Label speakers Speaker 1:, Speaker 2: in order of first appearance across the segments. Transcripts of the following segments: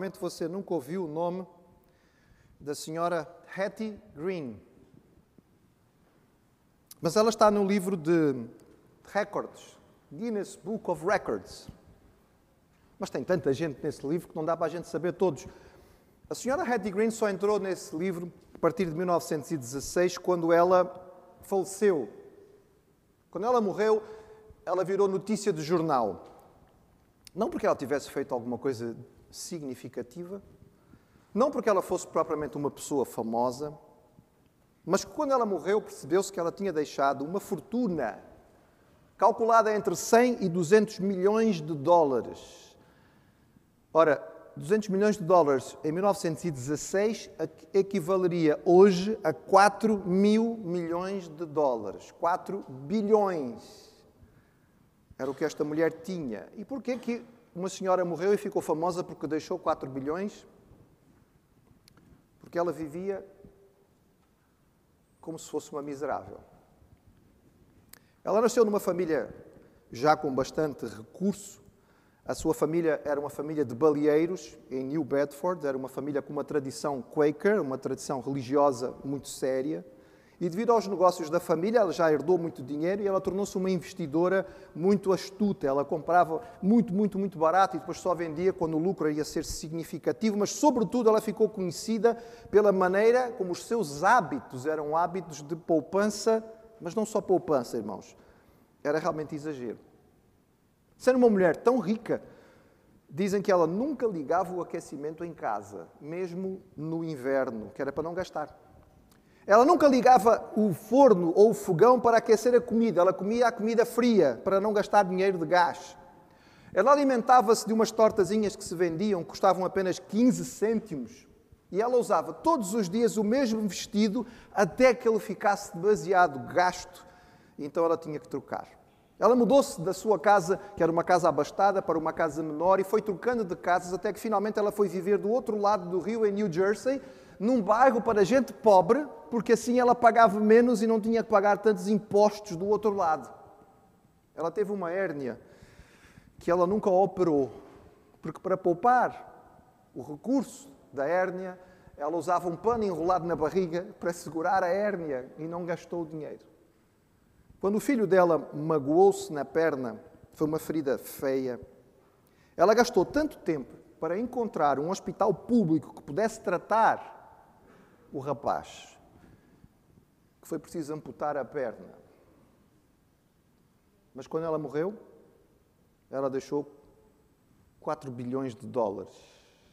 Speaker 1: Provavelmente você nunca ouviu o nome da senhora Hattie Green. Mas ela está no livro de recordes, Guinness Book of Records. Mas tem tanta gente nesse livro que não dá para a gente saber todos. A senhora Hattie Green só entrou nesse livro a partir de 1916, quando ela faleceu. Quando ela morreu, ela virou notícia de jornal. Não porque ela tivesse feito alguma coisa significativa, não porque ela fosse propriamente uma pessoa famosa, mas quando ela morreu percebeu-se que ela tinha deixado uma fortuna calculada entre 100 e 200 milhões de dólares. Ora, 200 milhões de dólares em 1916 equivaleria hoje a 4 mil milhões de dólares. 4 bilhões. Era o que esta mulher tinha. E porquê que uma senhora morreu e ficou famosa porque deixou 4 bilhões? Porque ela vivia como se fosse uma miserável. Ela nasceu numa família já com bastante recurso. A sua família era uma família de baleeiros em New Bedford, era uma família com uma tradição Quaker, uma tradição religiosa muito séria. E devido aos negócios da família, ela já herdou muito dinheiro e ela tornou-se uma investidora muito astuta. Ela comprava muito, muito, muito barato e depois só vendia quando o lucro ia ser significativo, mas, sobretudo, ela ficou conhecida pela maneira como os seus hábitos eram hábitos de poupança, mas não só poupança, irmãos. Era realmente exagero. Sendo uma mulher tão rica, dizem que ela nunca ligava o aquecimento em casa, mesmo no inverno, que era para não gastar. Ela nunca ligava o forno ou o fogão para aquecer a comida, ela comia a comida fria para não gastar dinheiro de gás. Ela alimentava-se de umas tortazinhas que se vendiam, custavam apenas 15 cêntimos. E ela usava todos os dias o mesmo vestido até que ele ficasse demasiado gasto. Então ela tinha que trocar. Ela mudou-se da sua casa, que era uma casa abastada, para uma casa menor e foi trocando de casas até que finalmente ela foi viver do outro lado do rio, em New Jersey, num bairro para gente pobre, porque assim ela pagava menos e não tinha que pagar tantos impostos do outro lado. Ela teve uma hérnia que ela nunca operou, porque para poupar o recurso da hérnia, ela usava um pano enrolado na barriga para segurar a hérnia e não gastou o dinheiro. Quando o filho dela magoou-se na perna, foi uma ferida feia. Ela gastou tanto tempo para encontrar um hospital público que pudesse tratar o rapaz, foi preciso amputar a perna. Mas quando ela morreu, ela deixou 4 bilhões de dólares.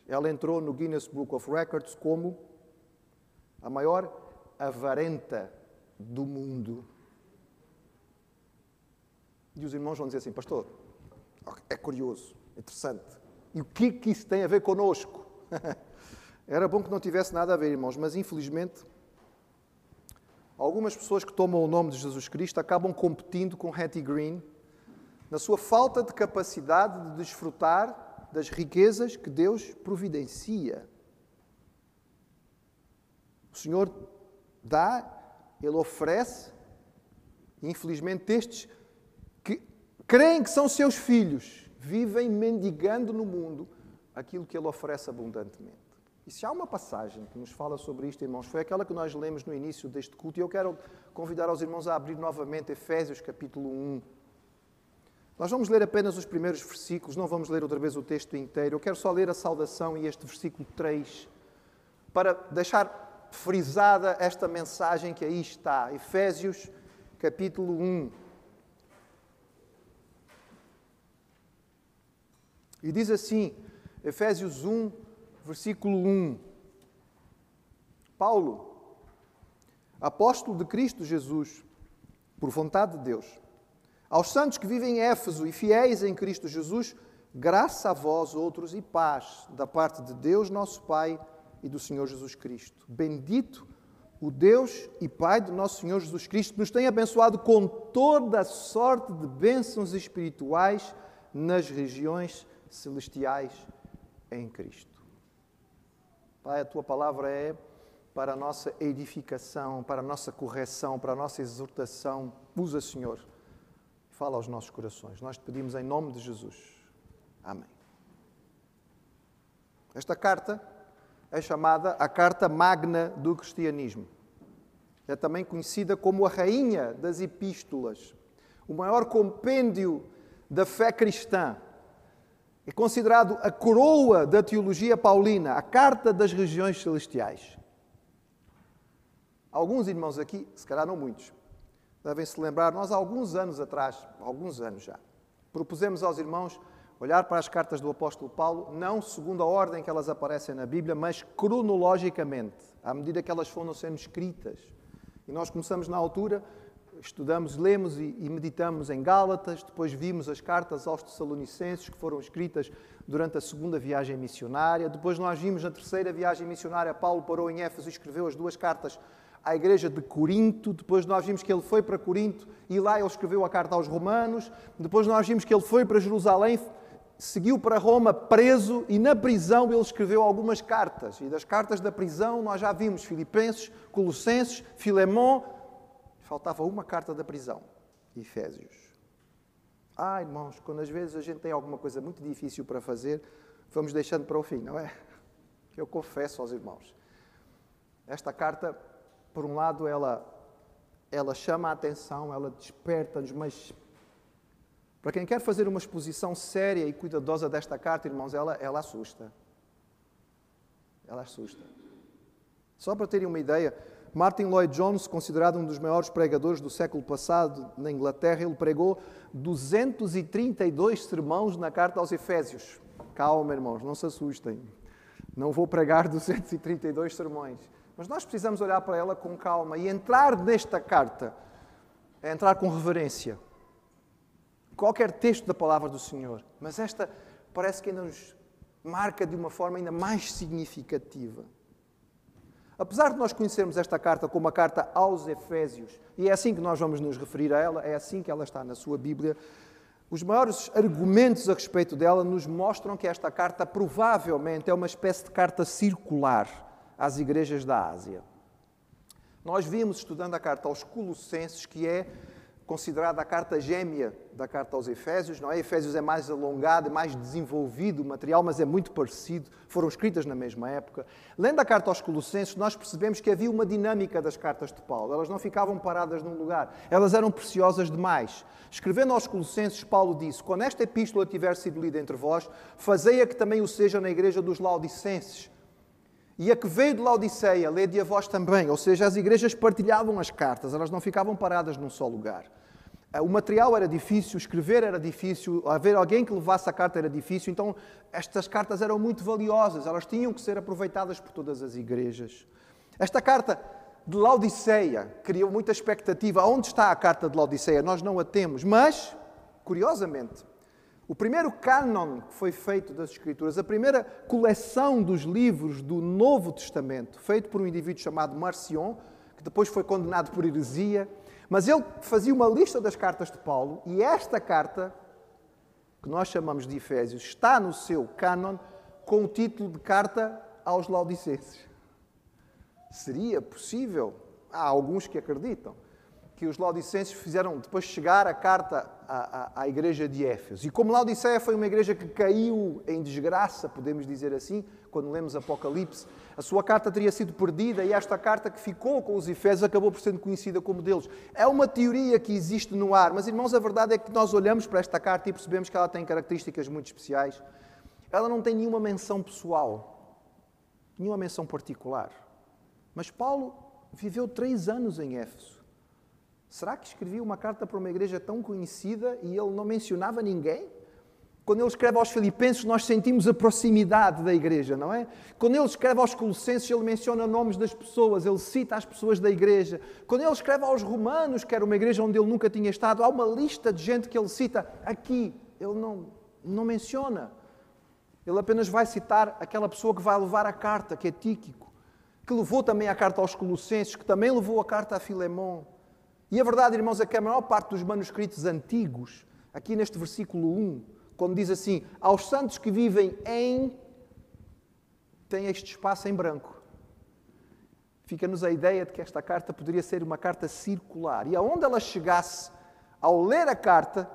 Speaker 1: Ela entrou no Guinness Book of Records como a maior avarenta do mundo. E os irmãos vão dizer assim, pastor, é curioso, interessante. E o que, que isso tem a ver conosco? Era bom que não tivesse nada a ver, irmãos, mas infelizmente algumas pessoas que tomam o nome de Jesus Cristo acabam competindo com Hattie Green na sua falta de capacidade de desfrutar das riquezas que Deus providencia. O Senhor dá, Ele oferece, e infelizmente estes creem que são seus filhos, vivem mendigando no mundo aquilo que Ele oferece abundantemente. E se há uma passagem que nos fala sobre isto, irmãos, foi aquela que nós lemos no início deste culto, e eu quero convidar os irmãos a abrir novamente Efésios capítulo 1. Nós vamos ler apenas os primeiros versículos, não vamos ler outra vez o texto inteiro. Eu quero só ler a saudação e este versículo 3, para deixar frisada esta mensagem que aí está. Efésios capítulo 1. E diz assim, Efésios 1, versículo 1. Paulo, apóstolo de Cristo Jesus, por vontade de Deus, aos santos que vivem em Éfeso e fiéis em Cristo Jesus, graça a vós outros e paz da parte de Deus, nosso Pai e do Senhor Jesus Cristo. Bendito o Deus e Pai do nosso Senhor Jesus Cristo, nos tem abençoado com toda a sorte de bênçãos espirituais nas regiões celestiais em Cristo. Pai, a tua palavra é para a nossa edificação, para a nossa correção, para a nossa exortação. Usa, Senhor, fala aos nossos corações. Nós te pedimos em nome de Jesus. Amém. Esta carta é chamada a Carta Magna do Cristianismo. É também conhecida como a Rainha das Epístolas, o maior compêndio da fé cristã. É considerado a coroa da teologia paulina, a Carta das Regiões Celestiais. Alguns irmãos aqui, se calhar não muitos, devem se lembrar, nós há alguns anos atrás, alguns anos já, propusemos aos irmãos olhar para as cartas do apóstolo Paulo, não segundo a ordem que elas aparecem na Bíblia, mas cronologicamente, à medida que elas foram sendo escritas. E nós começamos na altura, estudamos, lemos e, e meditamos em Gálatas, depois vimos as cartas aos Tessalonicenses, que foram escritas durante a segunda viagem missionária, depois nós vimos na terceira viagem missionária, Paulo parou em Éfeso e escreveu as duas cartas à igreja de Corinto, depois nós vimos que ele foi para Corinto e lá ele escreveu a carta aos Romanos, depois nós vimos que ele foi para Jerusalém, seguiu para Roma preso e na prisão ele escreveu algumas cartas. E das cartas da prisão nós já vimos Filipenses, Colossenses, Filemão. Faltava uma carta da prisão, Efésios. Ah, irmãos, quando às vezes a gente tem alguma coisa muito difícil para fazer, vamos deixando para o fim, não é? Eu confesso aos irmãos. Esta carta, por um lado, ela, ela chama a atenção, ela desperta-nos, mas para quem quer fazer uma exposição séria e cuidadosa desta carta, irmãos, ela, ela assusta. Ela assusta. Só para terem uma ideia, Martin Lloyd Jones, considerado um dos maiores pregadores do século passado na Inglaterra, ele pregou 232 sermãos na carta aos Efésios. Calma, irmãos, não se assustem. Não vou pregar 232 sermões. Mas nós precisamos olhar para ela com calma e entrar nesta carta, é entrar com reverência qualquer texto da palavra do Senhor, mas esta parece que ainda nos marca de uma forma ainda mais significativa. Apesar de nós conhecermos esta carta como a carta aos Efésios, e é assim que nós vamos nos referir a ela, é assim que ela está na sua Bíblia, os maiores argumentos a respeito dela nos mostram que esta carta provavelmente é uma espécie de carta circular às igrejas da Ásia. Nós vimos, estudando a carta aos Colossenses, que é considerada a carta gêmea da carta aos Efésios, não é? Efésios é mais alongado, é mais desenvolvido o material, mas é muito parecido, foram escritas na mesma época. Lendo a carta aos Colossenses, nós percebemos que havia uma dinâmica das cartas de Paulo, elas não ficavam paradas num lugar, elas eram preciosas demais. Escrevendo aos Colossenses, Paulo disse: Quando esta epístola tiver sido lida entre vós, fazei-a que também o seja na igreja dos Laodicenses. E a que veio de Laodiceia, lede a vós também. Ou seja, as igrejas partilhavam as cartas, elas não ficavam paradas num só lugar. Eh, o material era difícil, escrever era difícil, haver alguém que levasse a carta era difícil, então estas cartas eram muito valiosas, elas tinham que ser aproveitadas por todas as igrejas. Esta carta de Laodiceia criou muita expectativa. Onde está a carta de Laodiceia? Nós não a temos, mas, curiosamente, o primeiro cânon que foi feito das Escrituras, a primeira coleção dos livros do Novo Testamento, feito por um indivíduo chamado Marcion, que depois foi condenado por heresia, mas ele fazia uma lista das cartas de Paulo e esta carta, que nós chamamos de Efésios, está no seu cânon com o título de Carta aos Laodicenses. Seria possível? Há alguns que acreditam que os Laodicenses fizeram depois chegar a carta à, à, à, igreja de Éfeso. E como Laodiceia foi uma igreja que caiu em desgraça, podemos dizer assim, quando lemos Apocalipse, a sua carta teria sido perdida e esta carta que ficou com os Efésios acabou por ser conhecida como deles. É uma teoria que existe no ar, mas irmãos, a verdade é que nós olhamos para esta carta e percebemos que ela tem características muito especiais. Ela não tem nenhuma menção pessoal, nenhuma menção particular. Mas Paulo viveu três anos em Éfeso. Será que escrevia uma carta para uma igreja tão conhecida e ele não mencionava ninguém? Quando ele escreve aos Filipenses, nós sentimos a proximidade da igreja, não é? Quando ele escreve aos Colossenses, ele menciona nomes das pessoas, ele cita as pessoas da igreja. Quando ele escreve aos Romanos, que era uma igreja onde ele nunca tinha estado, há uma lista de gente que ele cita aqui. Ele não, não menciona. Ele apenas vai citar aquela pessoa que vai levar a carta, que é Tíquico, que levou também a carta aos Colossenses, que também levou a carta a Filemão. E a verdade, irmãos, é que a maior parte dos manuscritos antigos, aqui neste versículo 1, quando diz assim: aos santos que vivem em. tem este espaço em branco. Fica-nos a ideia de que esta carta poderia ser uma carta circular. E aonde ela chegasse, ao ler a carta,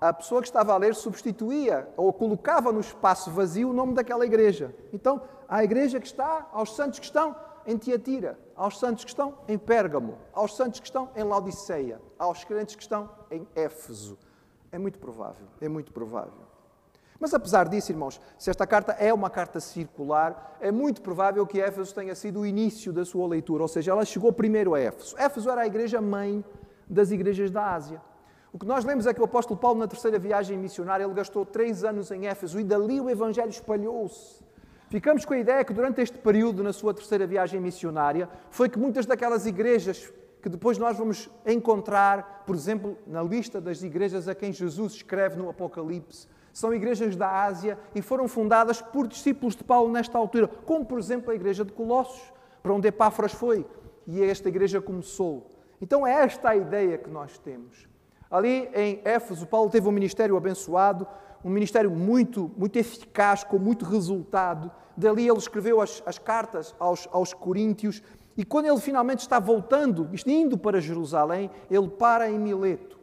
Speaker 1: a pessoa que estava a ler substituía ou colocava no espaço vazio o nome daquela igreja. Então, à igreja que está, aos santos que estão em Tiatira, aos santos que estão em Pérgamo, aos santos que estão em Laodiceia, aos crentes que estão em Éfeso. É muito provável, é muito provável. Mas apesar disso, irmãos, se esta carta é uma carta circular, é muito provável que Éfeso tenha sido o início da sua leitura, ou seja, ela chegou primeiro a Éfeso. Éfeso era a igreja mãe das igrejas da Ásia. O que nós lemos é que o apóstolo Paulo, na terceira viagem missionária, ele gastou três anos em Éfeso e dali o evangelho espalhou-se. Ficamos com a ideia que durante este período, na sua terceira viagem missionária, foi que muitas daquelas igrejas que depois nós vamos encontrar, por exemplo, na lista das igrejas a quem Jesus escreve no Apocalipse, são igrejas da Ásia e foram fundadas por discípulos de Paulo nesta altura, como por exemplo a igreja de Colossos, para onde Epáfras foi, e esta igreja começou. Então é esta a ideia que nós temos. Ali em Éfeso, Paulo teve um ministério abençoado, um ministério muito, muito eficaz, com muito resultado. Dali ele escreveu as, as cartas aos, aos Coríntios, e quando ele finalmente está voltando, indo para Jerusalém, ele para em Mileto.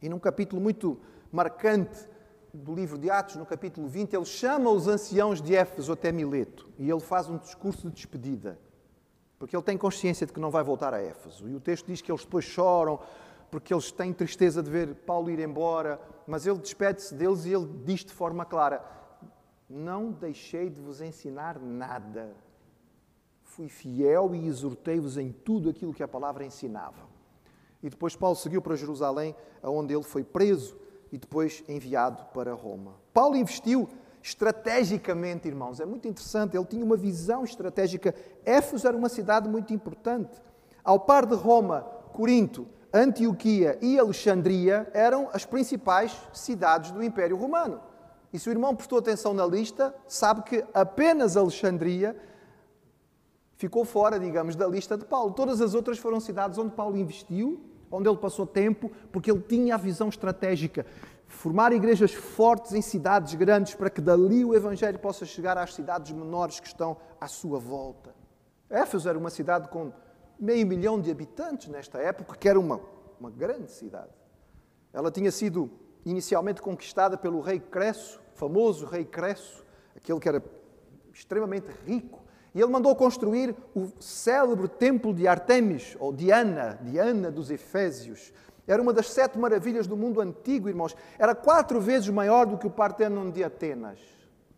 Speaker 1: E num capítulo muito marcante do livro de Atos, no capítulo 20, ele chama os anciãos de Éfeso até Mileto e ele faz um discurso de despedida, porque ele tem consciência de que não vai voltar a Éfeso. E o texto diz que eles depois choram porque eles têm tristeza de ver Paulo ir embora, mas ele despede-se deles e ele diz de forma clara: Não deixei de vos ensinar nada. Fui fiel e exortei-vos em tudo aquilo que a palavra ensinava. E depois Paulo seguiu para Jerusalém, onde ele foi preso e depois enviado para Roma. Paulo investiu estrategicamente, irmãos, é muito interessante, ele tinha uma visão estratégica. Éfeso era uma cidade muito importante. Ao par de Roma, Corinto, Antioquia e Alexandria eram as principais cidades do Império Romano. E se o irmão prestou atenção na lista, sabe que apenas Alexandria ficou fora, digamos, da lista de Paulo. Todas as outras foram cidades onde Paulo investiu onde ele passou tempo, porque ele tinha a visão estratégica. Formar igrejas fortes em cidades grandes para que dali o Evangelho possa chegar às cidades menores que estão à sua volta. Éfeso era uma cidade com meio milhão de habitantes nesta época, que era uma, uma grande cidade. Ela tinha sido inicialmente conquistada pelo rei Cresso, famoso rei Cresso, aquele que era extremamente rico, e ele mandou construir o célebre templo de Artemis, ou Diana, Diana dos Efésios. Era uma das sete maravilhas do mundo antigo, irmãos. Era quatro vezes maior do que o Partenon de Atenas.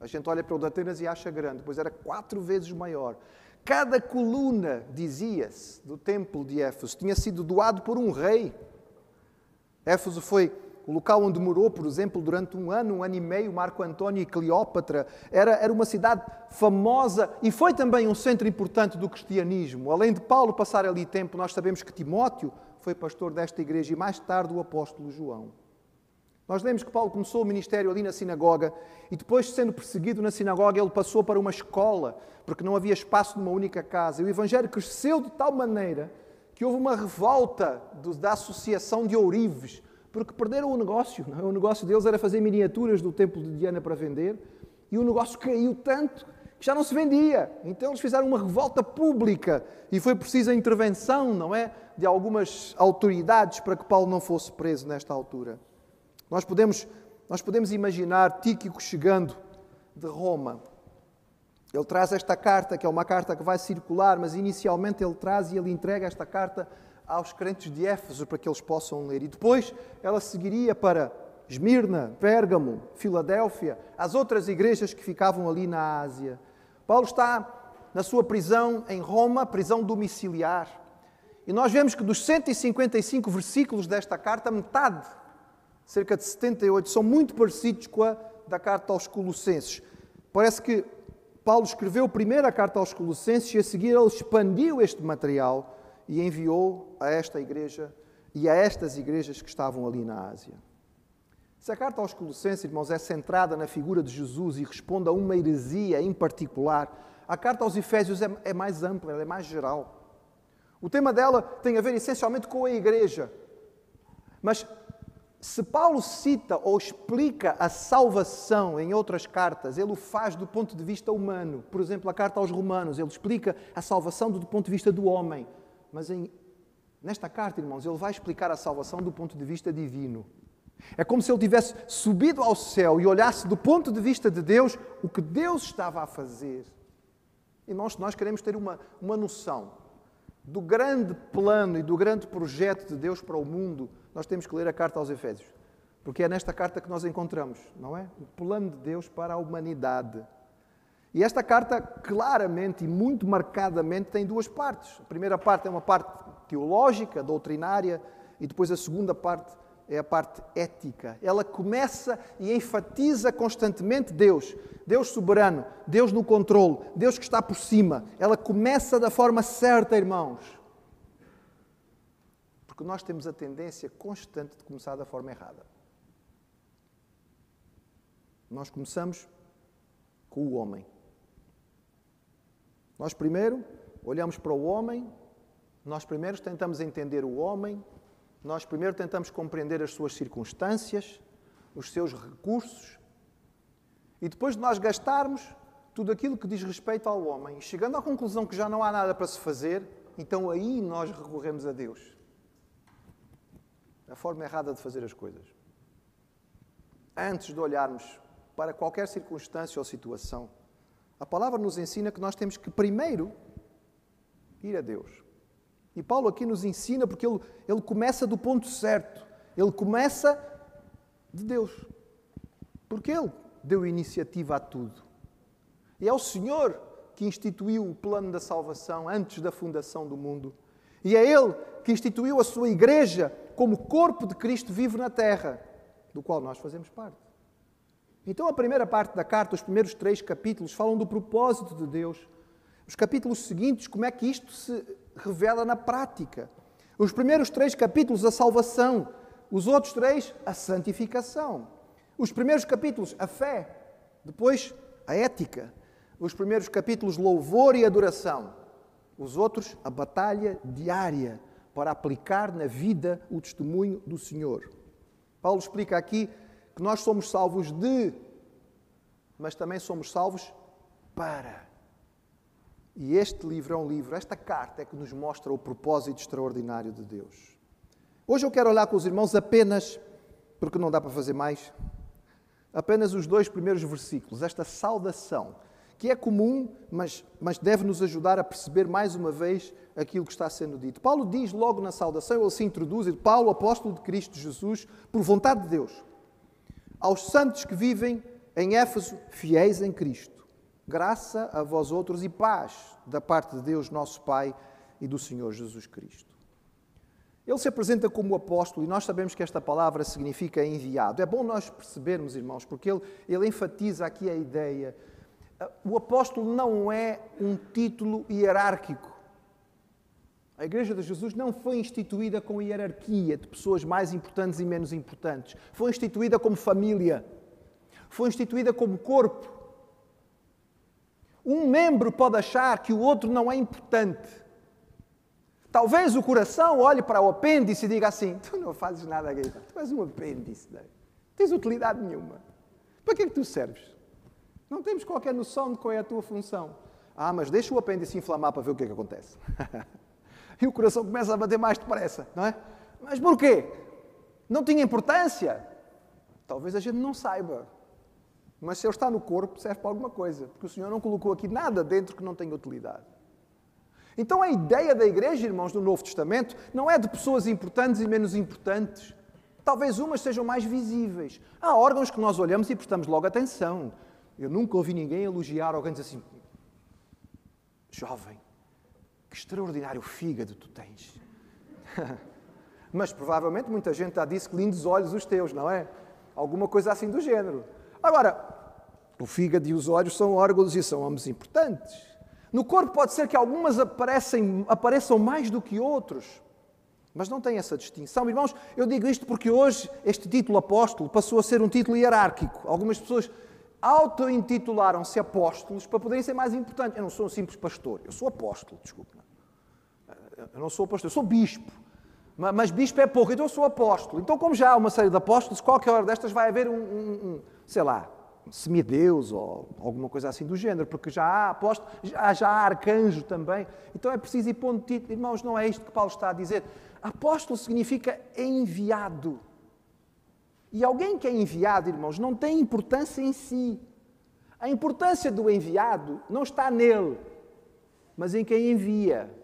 Speaker 1: A gente olha para o de Atenas e acha grande, pois era quatro vezes maior. Cada coluna, dizia-se, do templo de Éfeso tinha sido doado por um rei. Éfeso foi o local onde morou, por exemplo, durante um ano, um ano e meio, Marco António e Cleópatra, era, era uma cidade famosa e foi também um centro importante do cristianismo. Além de Paulo passar ali tempo, nós sabemos que Timóteo foi pastor desta igreja e mais tarde o apóstolo João. Nós lemos que Paulo começou o ministério ali na sinagoga e depois, sendo perseguido na sinagoga, ele passou para uma escola, porque não havia espaço numa única casa. E o evangelho cresceu de tal maneira que houve uma revolta da associação de ourives, porque perderam o negócio. É? O negócio deles era fazer miniaturas do templo de Diana para vender e o negócio caiu tanto que já não se vendia. Então eles fizeram uma revolta pública e foi precisa a intervenção, não é, de algumas autoridades para que Paulo não fosse preso nesta altura. Nós podemos, nós podemos imaginar Tíquico chegando de Roma. Ele traz esta carta, que é uma carta que vai circular, mas inicialmente ele traz e ele entrega esta carta aos crentes de Éfeso para que eles possam ler. E depois ela seguiria para Esmirna, Pérgamo, Filadélfia, as outras igrejas que ficavam ali na Ásia. Paulo está na sua prisão em Roma, prisão domiciliar. E nós vemos que dos 155 versículos desta carta, metade, cerca de 78, são muito parecidos com a da carta aos Colossenses. Parece que Paulo escreveu primeiro a carta aos Colossenses e a seguir ele expandiu este material e enviou a esta igreja e a estas igrejas que estavam ali na Ásia. Se a carta aos Colossenses, irmãos, é centrada na figura de Jesus e responde a uma heresia em particular, a carta aos Efésios é, é mais ampla, é mais geral. O tema dela tem a ver essencialmente com a igreja. Mas se Paulo cita ou explica a salvação em outras cartas, ele o faz do ponto de vista humano. Por exemplo, a carta aos Romanos, ele explica a salvação do ponto de vista do homem. Mas em, nesta carta, irmãos, ele vai explicar a salvação do ponto de vista divino. É como se ele tivesse subido ao céu e olhasse do ponto de vista de Deus o que Deus estava a fazer. E nós, nós queremos ter uma, uma noção do grande plano e do grande projeto de Deus para o mundo. Nós temos que ler a carta aos Efésios. Porque é nesta carta que nós encontramos, não é? O plano de Deus para a humanidade. E esta carta, claramente e muito marcadamente, tem duas partes. A primeira parte é uma parte teológica, doutrinária, e depois a segunda parte é a parte ética. Ela começa e enfatiza constantemente Deus, Deus soberano, Deus no controle, Deus que está por cima. Ela começa da forma certa, irmãos. Porque nós temos a tendência constante de começar da forma errada. Nós começamos com o homem. Nós primeiro olhamos para o homem, nós primeiro tentamos entender o homem, nós primeiro tentamos compreender as suas circunstâncias, os seus recursos, e depois de nós gastarmos tudo aquilo que diz respeito ao homem, chegando à conclusão que já não há nada para se fazer, então aí nós recorremos a Deus. A forma errada de fazer as coisas. Antes de olharmos para qualquer circunstância ou situação. A palavra nos ensina que nós temos que primeiro ir a Deus. E Paulo aqui nos ensina porque ele, ele começa do ponto certo. Ele começa de Deus. Porque ele deu iniciativa a tudo. E é o Senhor que instituiu o plano da salvação antes da fundação do mundo. E é Ele que instituiu a sua igreja como corpo de Cristo vivo na terra, do qual nós fazemos parte. Então, a primeira parte da carta, os primeiros três capítulos, falam do propósito de Deus. Os capítulos seguintes, como é que isto se revela na prática. Os primeiros três capítulos, a salvação. Os outros três, a santificação. Os primeiros capítulos, a fé. Depois, a ética. Os primeiros capítulos, louvor e adoração. Os outros, a batalha diária para aplicar na vida o testemunho do Senhor. Paulo explica aqui que nós somos salvos de, mas também somos salvos para. E este livro é um livro, esta carta é que nos mostra o propósito extraordinário de Deus. Hoje eu quero olhar com os irmãos apenas, porque não dá para fazer mais, apenas os dois primeiros versículos, esta saudação, que é comum, mas, mas deve nos ajudar a perceber mais uma vez aquilo que está sendo dito. Paulo diz logo na saudação, ele se introduz, Paulo, apóstolo de Cristo Jesus, por vontade de Deus, aos santos que vivem em Éfeso, fiéis em Cristo. Graça a vós outros e paz da parte de Deus, nosso Pai e do Senhor Jesus Cristo. Ele se apresenta como apóstolo e nós sabemos que esta palavra significa enviado. É bom nós percebermos, irmãos, porque ele, ele enfatiza aqui a ideia. O apóstolo não é um título hierárquico. A Igreja de Jesus não foi instituída com hierarquia de pessoas mais importantes e menos importantes. Foi instituída como família. Foi instituída como corpo. Um membro pode achar que o outro não é importante. Talvez o coração olhe para o apêndice e diga assim: Tu não fazes nada aqui, tu és um apêndice, não tens utilidade nenhuma. Para que é que tu serves? Não temos qualquer noção de qual é a tua função. Ah, mas deixa o apêndice inflamar para ver o que é que acontece. e o coração começa a bater mais depressa, não é? Mas porquê? Não tinha importância? Talvez a gente não saiba. Mas se ele está no corpo, serve para alguma coisa, porque o Senhor não colocou aqui nada dentro que não tenha utilidade. Então a ideia da igreja, irmãos, do Novo Testamento, não é de pessoas importantes e menos importantes. Talvez umas sejam mais visíveis. Há órgãos que nós olhamos e prestamos logo atenção. Eu nunca ouvi ninguém elogiar alguém dizer assim: jovem, que extraordinário fígado tu tens. Mas provavelmente muita gente já disse que lindos olhos os teus, não é? Alguma coisa assim do género. Agora, o fígado e os olhos são órgãos e são ambos importantes. No corpo pode ser que algumas aparecem, apareçam mais do que outros, mas não tem essa distinção. Irmãos, eu digo isto porque hoje este título apóstolo passou a ser um título hierárquico. Algumas pessoas auto-intitularam-se apóstolos para poderem ser mais importantes. Eu não sou um simples pastor, eu sou apóstolo, desculpe. Eu não sou pastor, eu sou bispo. Mas bispo é pouco, então eu sou apóstolo. Então, como já há uma série de apóstolos, qualquer hora destas vai haver um, um, um sei lá, semideus ou alguma coisa assim do género, porque já há apóstolo, já, já há arcanjo também. Então é preciso ir pondo título. Irmãos, não é isto que Paulo está a dizer. Apóstolo significa enviado. E alguém que é enviado, irmãos, não tem importância em si. A importância do enviado não está nele, mas em quem envia.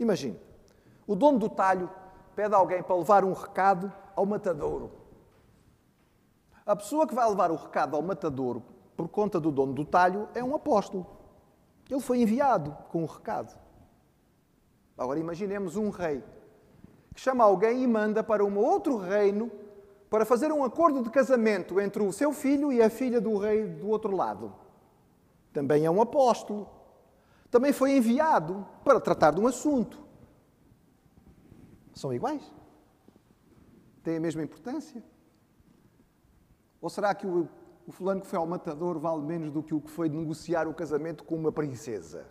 Speaker 1: Imagine, o dono do talho pede a alguém para levar um recado ao matadouro. A pessoa que vai levar o recado ao matadouro por conta do dono do talho é um apóstolo. Ele foi enviado com o recado. Agora imaginemos um rei que chama alguém e manda para um outro reino para fazer um acordo de casamento entre o seu filho e a filha do rei do outro lado. Também é um apóstolo. Também foi enviado para tratar de um assunto. São iguais? Têm a mesma importância? Ou será que o, o fulano que foi ao matador vale menos do que o que foi negociar o casamento com uma princesa?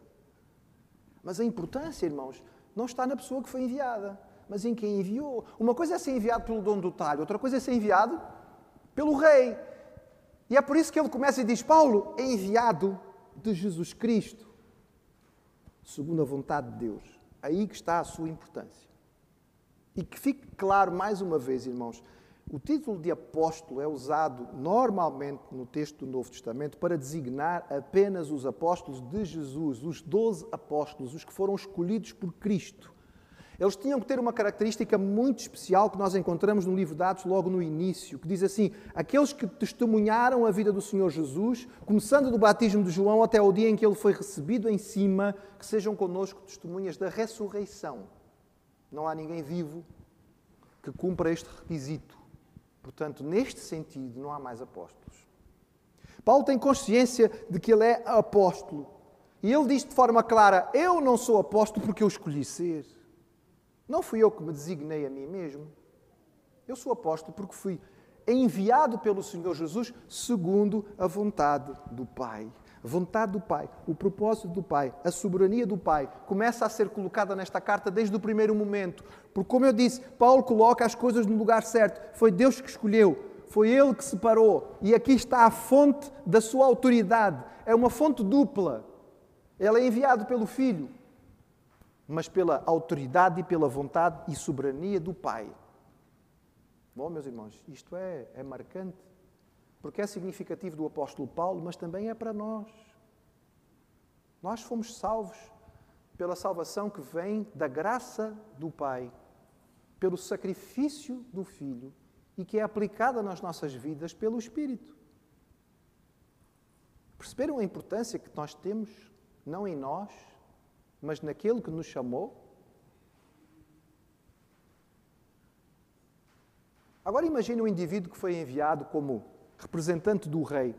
Speaker 1: Mas a importância, irmãos, não está na pessoa que foi enviada mas em quem enviou. Uma coisa é ser enviado pelo dono do talho, outra coisa é ser enviado pelo rei. E é por isso que ele começa e diz: Paulo é enviado de Jesus Cristo, segundo a vontade de Deus. Aí que está a sua importância. E que fique claro mais uma vez, irmãos, o título de apóstolo é usado normalmente no texto do Novo Testamento para designar apenas os apóstolos de Jesus, os doze apóstolos, os que foram escolhidos por Cristo. Eles tinham que ter uma característica muito especial que nós encontramos no livro de Atos logo no início, que diz assim: aqueles que testemunharam a vida do Senhor Jesus, começando do batismo de João até o dia em que ele foi recebido em cima, que sejam conosco testemunhas da ressurreição. Não há ninguém vivo que cumpra este requisito. Portanto, neste sentido, não há mais apóstolos. Paulo tem consciência de que ele é apóstolo. E ele diz de forma clara: Eu não sou apóstolo porque eu escolhi ser. Não fui eu que me designei a mim mesmo. Eu sou apóstolo porque fui enviado pelo Senhor Jesus segundo a vontade do Pai. A vontade do Pai, o propósito do Pai, a soberania do Pai começa a ser colocada nesta carta desde o primeiro momento. Porque, como eu disse, Paulo coloca as coisas no lugar certo. Foi Deus que escolheu, foi Ele que separou. E aqui está a fonte da sua autoridade. É uma fonte dupla. Ele é enviado pelo Filho, mas pela autoridade e pela vontade e soberania do Pai. Bom, meus irmãos, isto é, é marcante, porque é significativo do apóstolo Paulo, mas também é para nós. Nós fomos salvos pela salvação que vem da graça do Pai, pelo sacrifício do Filho e que é aplicada nas nossas vidas pelo Espírito. Perceberam a importância que nós temos, não em nós, mas naquele que nos chamou? Agora imagine um indivíduo que foi enviado como representante do rei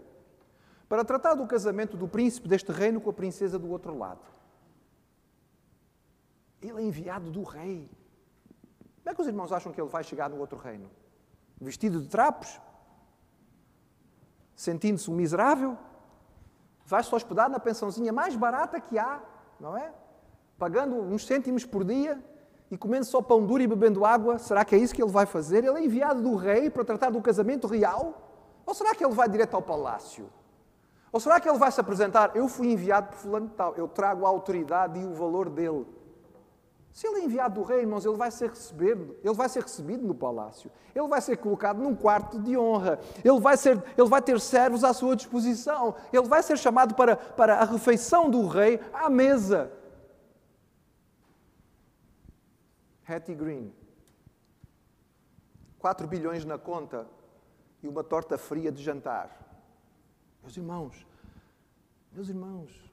Speaker 1: para tratar do casamento do príncipe deste reino com a princesa do outro lado. Ele é enviado do rei. Como é que os irmãos acham que ele vai chegar no outro reino? Vestido de trapos? Sentindo-se um miserável? Vai-se hospedar na pensãozinha mais barata que há, não é? Pagando uns cêntimos por dia e comendo só pão duro e bebendo água, será que é isso que ele vai fazer? Ele é enviado do rei para tratar do casamento real? Ou será que ele vai direto ao palácio? Ou será que ele vai se apresentar? Eu fui enviado por fulano de tal, eu trago a autoridade e o valor dele. Se ele é enviado do rei, irmãos, ele vai ser recebido, ele vai ser recebido no palácio. Ele vai ser colocado num quarto de honra. Ele vai, ser, ele vai ter servos à sua disposição. Ele vai ser chamado para, para a refeição do rei à mesa. Hattie Green. 4 bilhões na conta e uma torta fria de jantar. Meus irmãos, meus irmãos,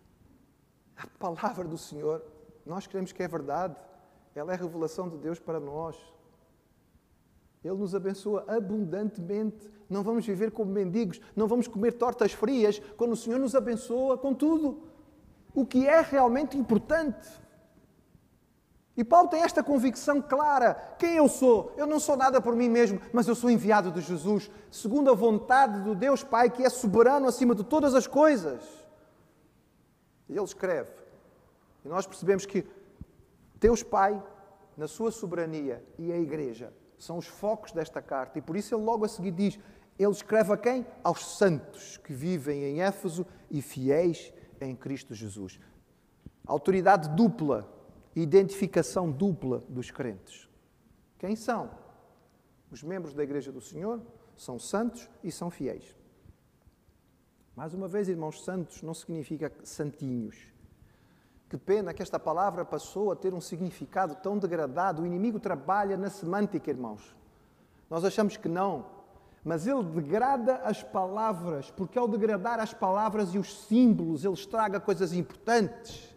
Speaker 1: a palavra do Senhor, nós queremos que é verdade, ela é a revelação de Deus para nós. Ele nos abençoa abundantemente. Não vamos viver como mendigos, não vamos comer tortas frias quando o Senhor nos abençoa com tudo. O que é realmente importante. E Paulo tem esta convicção clara: quem eu sou? Eu não sou nada por mim mesmo, mas eu sou enviado de Jesus, segundo a vontade do Deus Pai, que é soberano acima de todas as coisas. E ele escreve. E nós percebemos que Deus Pai, na sua soberania, e a Igreja são os focos desta carta. E por isso ele logo a seguir diz: ele escreve a quem? Aos santos que vivem em Éfeso e fiéis em Cristo Jesus. Autoridade dupla identificação dupla dos crentes. Quem são? Os membros da Igreja do Senhor são santos e são fiéis. Mais uma vez, irmãos, santos não significa santinhos. Que pena que esta palavra passou a ter um significado tão degradado. O inimigo trabalha na semântica, irmãos. Nós achamos que não, mas ele degrada as palavras, porque ao degradar as palavras e os símbolos, ele estraga coisas importantes.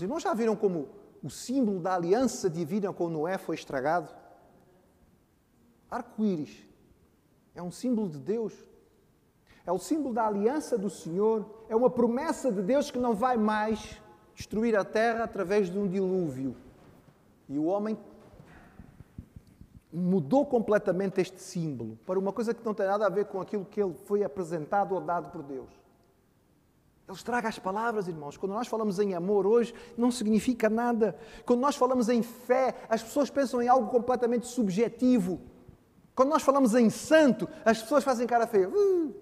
Speaker 1: Os irmãos já viram como o símbolo da aliança divina com Noé foi estragado? Arco-íris é um símbolo de Deus é o símbolo da aliança do Senhor, é uma promessa de Deus que não vai mais destruir a terra através de um dilúvio. E o homem mudou completamente este símbolo para uma coisa que não tem nada a ver com aquilo que ele foi apresentado ou dado por Deus. Ele estraga as palavras, irmãos. Quando nós falamos em amor hoje, não significa nada. Quando nós falamos em fé, as pessoas pensam em algo completamente subjetivo. Quando nós falamos em santo, as pessoas fazem cara feia. Uh,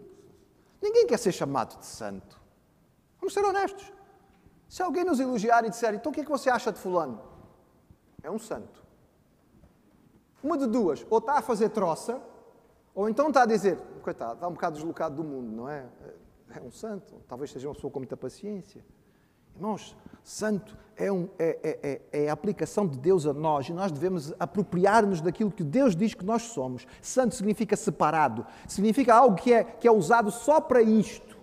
Speaker 1: Ninguém quer ser chamado de santo. Vamos ser honestos. Se alguém nos elogiar e disser, então o que é que você acha de Fulano? É um santo. Uma de duas, ou está a fazer troça, ou então está a dizer, coitado, está um bocado deslocado do mundo, não é? É um santo, talvez seja uma pessoa com muita paciência. Irmãos, santo é, um, é, é, é, é, a aplicação de Deus a nós e nós devemos apropriar-nos daquilo que Deus diz que nós somos. Santo significa separado, significa algo que é, que é usado só para isto.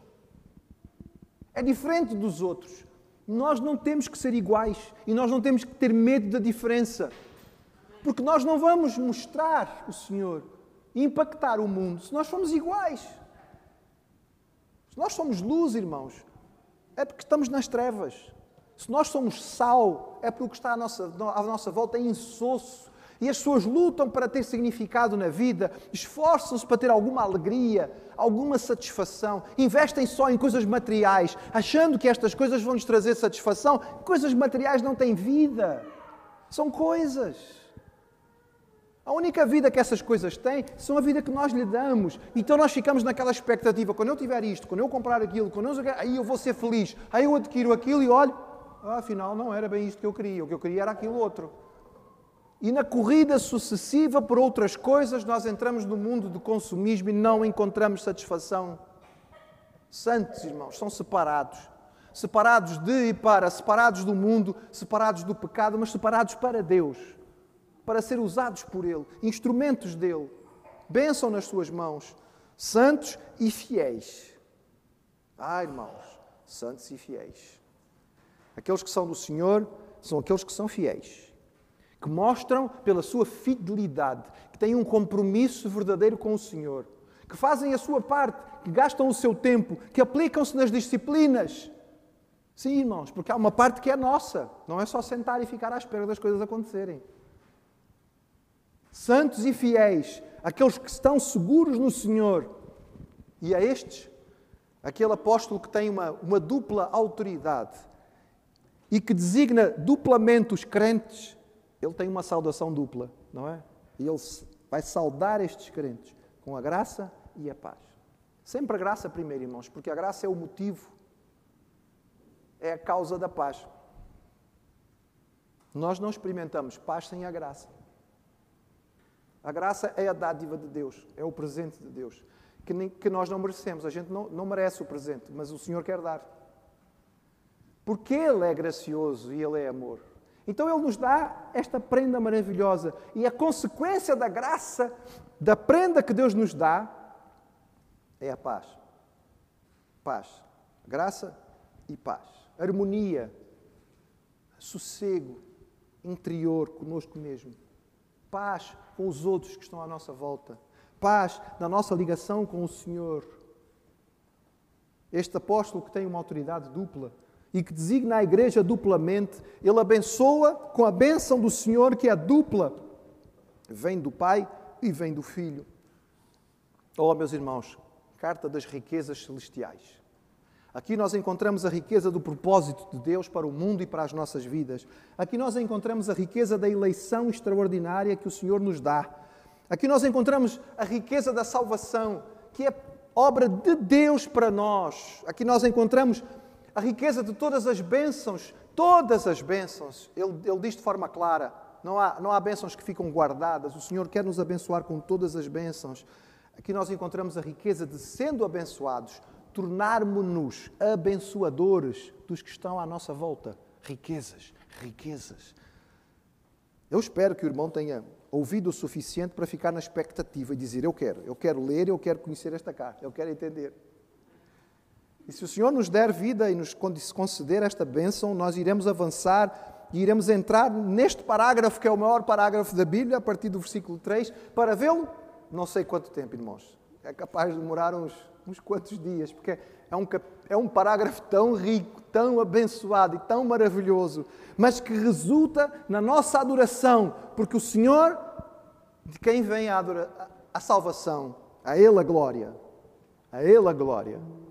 Speaker 1: É diferente dos outros. Nós não temos que ser iguais e nós não temos que ter medo da diferença, porque nós não vamos mostrar o Senhor impactar o mundo se nós formos iguais. Se nós somos luz, irmãos, é porque estamos nas trevas. Se nós somos sal, é porque está à nossa, à nossa volta é insosso. E as pessoas lutam para ter significado na vida, esforçam-se para ter alguma alegria, alguma satisfação, investem só em coisas materiais, achando que estas coisas vão lhes trazer satisfação. Coisas materiais não têm vida, são coisas. A única vida que essas coisas têm são a vida que nós lhe damos. Então nós ficamos naquela expectativa: quando eu tiver isto, quando eu comprar aquilo, quando eu... aí eu vou ser feliz, aí eu adquiro aquilo e olho, ah, afinal não era bem isto que eu queria, o que eu queria era aquilo outro. E na corrida sucessiva por outras coisas, nós entramos no mundo do consumismo e não encontramos satisfação. Santos, irmãos, são separados. Separados de e para, separados do mundo, separados do pecado, mas separados para Deus para ser usados por Ele, instrumentos dele, bênção nas suas mãos, santos e fiéis. Ah, irmãos, santos e fiéis. Aqueles que são do Senhor são aqueles que são fiéis, que mostram pela sua fidelidade, que têm um compromisso verdadeiro com o Senhor, que fazem a sua parte, que gastam o seu tempo, que aplicam-se nas disciplinas. Sim, irmãos, porque há uma parte que é nossa, não é só sentar e ficar à espera das coisas acontecerem santos e fiéis, aqueles que estão seguros no Senhor. E a estes, aquele apóstolo que tem uma, uma dupla autoridade e que designa duplamente os crentes, ele tem uma saudação dupla, não é? E ele vai saudar estes crentes com a graça e a paz. Sempre a graça primeiro, irmãos, porque a graça é o motivo, é a causa da paz. Nós não experimentamos paz sem a graça. A graça é a dádiva de Deus, é o presente de Deus, que, nem, que nós não merecemos. A gente não, não merece o presente, mas o Senhor quer dar. Porque Ele é gracioso e Ele é amor. Então Ele nos dá esta prenda maravilhosa. E a consequência da graça, da prenda que Deus nos dá, é a paz. Paz. Graça e paz. Harmonia. Sossego interior conosco mesmo. Paz com os outros que estão à nossa volta, paz na nossa ligação com o Senhor. Este apóstolo que tem uma autoridade dupla e que designa a igreja duplamente, ele abençoa com a bênção do Senhor que é dupla, vem do Pai e vem do Filho. Oh, meus irmãos, carta das riquezas celestiais. Aqui nós encontramos a riqueza do propósito de Deus para o mundo e para as nossas vidas. Aqui nós encontramos a riqueza da eleição extraordinária que o Senhor nos dá. Aqui nós encontramos a riqueza da salvação, que é obra de Deus para nós. Aqui nós encontramos a riqueza de todas as bênçãos, todas as bênçãos. Ele, ele diz de forma clara: não há, não há bênçãos que ficam guardadas. O Senhor quer nos abençoar com todas as bênçãos. Aqui nós encontramos a riqueza de, sendo abençoados, tornarmos-nos abençoadores dos que estão à nossa volta. Riquezas, riquezas. Eu espero que o irmão tenha ouvido o suficiente para ficar na expectativa e dizer: Eu quero, eu quero ler, eu quero conhecer esta carta, eu quero entender. E se o Senhor nos der vida e nos conceder esta bênção, nós iremos avançar e iremos entrar neste parágrafo, que é o maior parágrafo da Bíblia, a partir do versículo 3, para vê-lo, não sei quanto tempo, irmãos. É capaz de demorar uns, uns quantos dias, porque é um, é um parágrafo tão rico, tão abençoado e tão maravilhoso, mas que resulta na nossa adoração, porque o Senhor, de quem vem a, adora, a salvação, a Ele a glória, a Ele a glória.